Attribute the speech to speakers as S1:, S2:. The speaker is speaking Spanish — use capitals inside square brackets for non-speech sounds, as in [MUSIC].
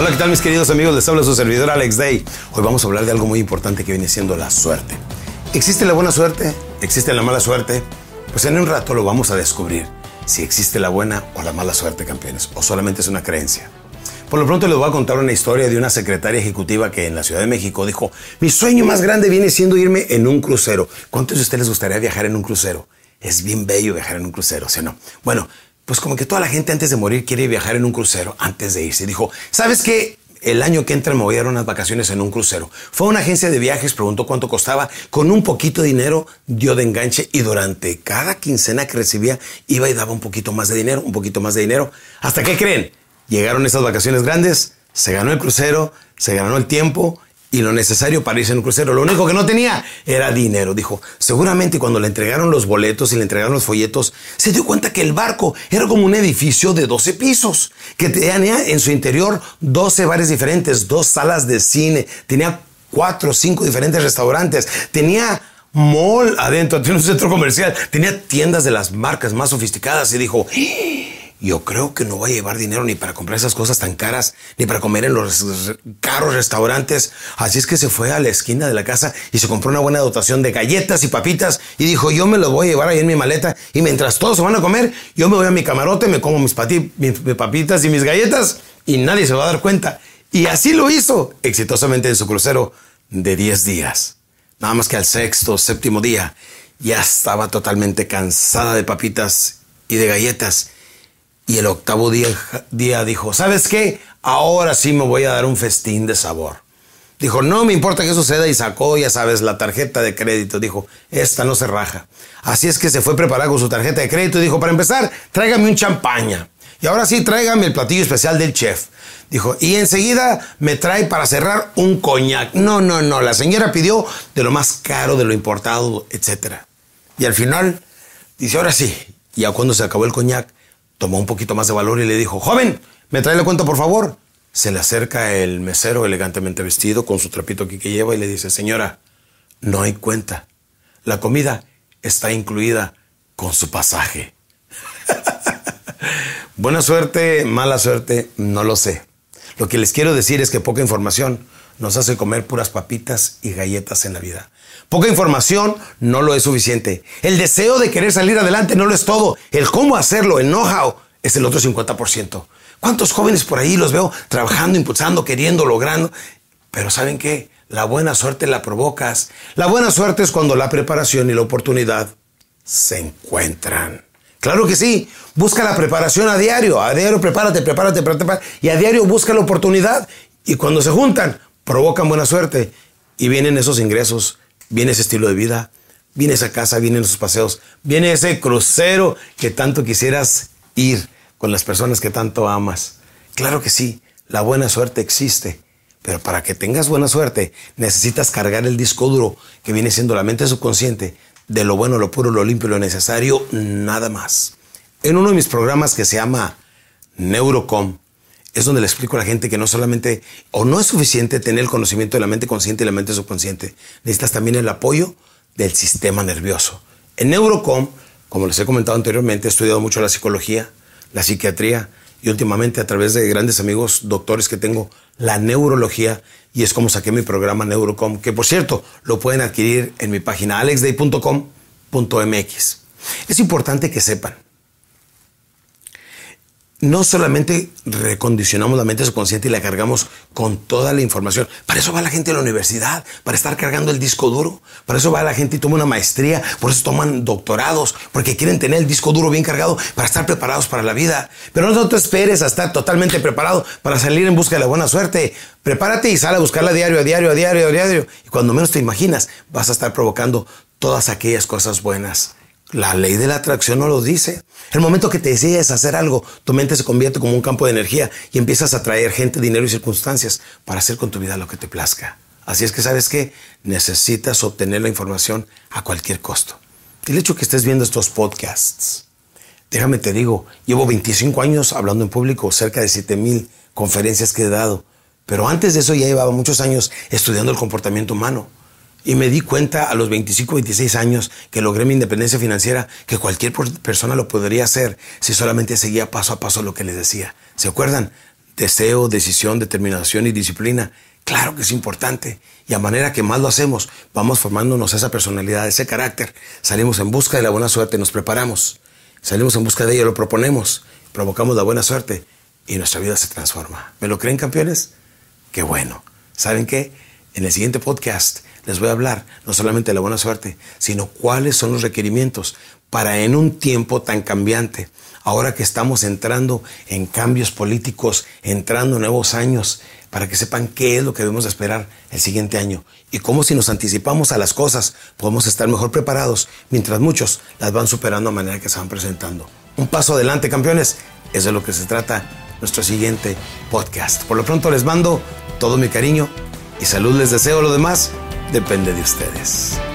S1: Hola, ¿qué tal mis queridos amigos? Les habla su servidor Alex Day. Hoy vamos a hablar de algo muy importante que viene siendo la suerte. ¿Existe la buena suerte? ¿Existe la mala suerte? Pues en un rato lo vamos a descubrir. Si existe la buena o la mala suerte, campeones, o solamente es una creencia. Por lo pronto les voy a contar una historia de una secretaria ejecutiva que en la Ciudad de México dijo, mi sueño más grande viene siendo irme en un crucero. ¿Cuántos de ustedes les gustaría viajar en un crucero? Es bien bello viajar en un crucero, ¿sí o no? Bueno, pues como que toda la gente antes de morir quiere viajar en un crucero antes de irse. Dijo, ¿sabes qué? El año que entra me voy a dar unas vacaciones en un crucero. Fue a una agencia de viajes, preguntó cuánto costaba, con un poquito de dinero dio de enganche y durante cada quincena que recibía iba y daba un poquito más de dinero, un poquito más de dinero. ¿Hasta qué creen? Llegaron esas vacaciones grandes, se ganó el crucero, se ganó el tiempo y lo necesario para irse en un crucero. Lo único que no tenía era dinero. Dijo, seguramente cuando le entregaron los boletos y le entregaron los folletos, se dio cuenta que el barco era como un edificio de 12 pisos, que tenía en su interior 12 bares diferentes, dos salas de cine, tenía cuatro o cinco diferentes restaurantes, tenía mall adentro, [LAUGHS] tenía un centro comercial, tenía tiendas de las marcas más sofisticadas y dijo, yo creo que no voy a llevar dinero ni para comprar esas cosas tan caras, ni para comer en los caros restaurantes. Así es que se fue a la esquina de la casa y se compró una buena dotación de galletas y papitas y dijo, yo me los voy a llevar ahí en mi maleta y mientras todos se van a comer, yo me voy a mi camarote, me como mis, mis papitas y mis galletas y nadie se va a dar cuenta. Y así lo hizo exitosamente en su crucero de 10 días. Nada más que al sexto, séptimo día, ya estaba totalmente cansada de papitas y de galletas y el octavo día, dijo, ¿sabes qué? Ahora sí me voy a dar un festín de sabor. Dijo, no me importa que suceda y sacó, ya sabes, la tarjeta de crédito. Dijo, esta no se raja. Así es que se fue preparado con su tarjeta de crédito y dijo, para empezar, tráigame un champaña. Y ahora sí, tráigame el platillo especial del chef. Dijo, y enseguida me trae para cerrar un coñac. No, no, no, la señora pidió de lo más caro, de lo importado, etc. Y al final, dice, ahora sí. Y a cuando se acabó el coñac, tomó un poquito más de valor y le dijo, joven, ¿me trae la cuenta por favor? Se le acerca el mesero elegantemente vestido con su trapito aquí que lleva y le dice, señora, no hay cuenta. La comida está incluida con su pasaje. [LAUGHS] Buena suerte, mala suerte, no lo sé. Lo que les quiero decir es que poca información nos hace comer puras papitas y galletas en la vida. Poca información no lo es suficiente. El deseo de querer salir adelante no lo es todo. El cómo hacerlo, el know-how, es el otro 50%. ¿Cuántos jóvenes por ahí los veo trabajando, impulsando, queriendo, logrando? Pero ¿saben qué? La buena suerte la provocas. La buena suerte es cuando la preparación y la oportunidad se encuentran. Claro que sí. Busca la preparación a diario. A diario prepárate, prepárate, prepárate. Y a diario busca la oportunidad. Y cuando se juntan, provocan buena suerte y vienen esos ingresos, viene ese estilo de vida, viene esa casa, vienen esos paseos, viene ese crucero que tanto quisieras ir con las personas que tanto amas. Claro que sí, la buena suerte existe, pero para que tengas buena suerte necesitas cargar el disco duro que viene siendo la mente subconsciente de lo bueno, lo puro, lo limpio, lo necesario, nada más. En uno de mis programas que se llama Neurocom, es donde le explico a la gente que no solamente o no es suficiente tener el conocimiento de la mente consciente y la mente subconsciente, necesitas también el apoyo del sistema nervioso. En Neurocom, como les he comentado anteriormente, he estudiado mucho la psicología, la psiquiatría y últimamente a través de grandes amigos doctores que tengo, la neurología y es como saqué mi programa Neurocom, que por cierto lo pueden adquirir en mi página alexday.com.mx. Es importante que sepan no solamente recondicionamos la mente subconsciente y la cargamos con toda la información. Para eso va la gente a la universidad, para estar cargando el disco duro. Para eso va la gente y toma una maestría, por eso toman doctorados, porque quieren tener el disco duro bien cargado para estar preparados para la vida. Pero no te esperes a estar totalmente preparado para salir en busca de la buena suerte. Prepárate y sal a buscarla diario, a diario, a diario, a diario. Y cuando menos te imaginas, vas a estar provocando todas aquellas cosas buenas la ley de la atracción no lo dice. El momento que te decides hacer algo, tu mente se convierte como un campo de energía y empiezas a atraer gente, dinero y circunstancias para hacer con tu vida lo que te plazca. Así es que sabes que necesitas obtener la información a cualquier costo. El hecho que estés viendo estos podcasts, déjame te digo, llevo 25 años hablando en público, cerca de 7000 conferencias que he dado, pero antes de eso ya llevaba muchos años estudiando el comportamiento humano. Y me di cuenta a los 25, 26 años que logré mi independencia financiera, que cualquier persona lo podría hacer si solamente seguía paso a paso lo que les decía. ¿Se acuerdan? deseo, decisión, determinación y disciplina. Claro que es importante. Y a manera que más lo hacemos, vamos formándonos esa personalidad, ese carácter. Salimos en busca de la buena suerte, nos preparamos. Salimos en busca de ella, lo proponemos, provocamos la buena suerte y nuestra vida se transforma. ¿Me lo creen, campeones? Qué bueno. ¿Saben qué? En el siguiente podcast les voy a hablar no solamente de la buena suerte, sino cuáles son los requerimientos para en un tiempo tan cambiante, ahora que estamos entrando en cambios políticos, entrando en nuevos años, para que sepan qué es lo que debemos esperar el siguiente año y cómo si nos anticipamos a las cosas podemos estar mejor preparados, mientras muchos las van superando a manera que se van presentando. Un paso adelante, campeones. Es lo que se trata nuestro siguiente podcast. Por lo pronto les mando todo mi cariño y salud les deseo. Lo demás depende de ustedes.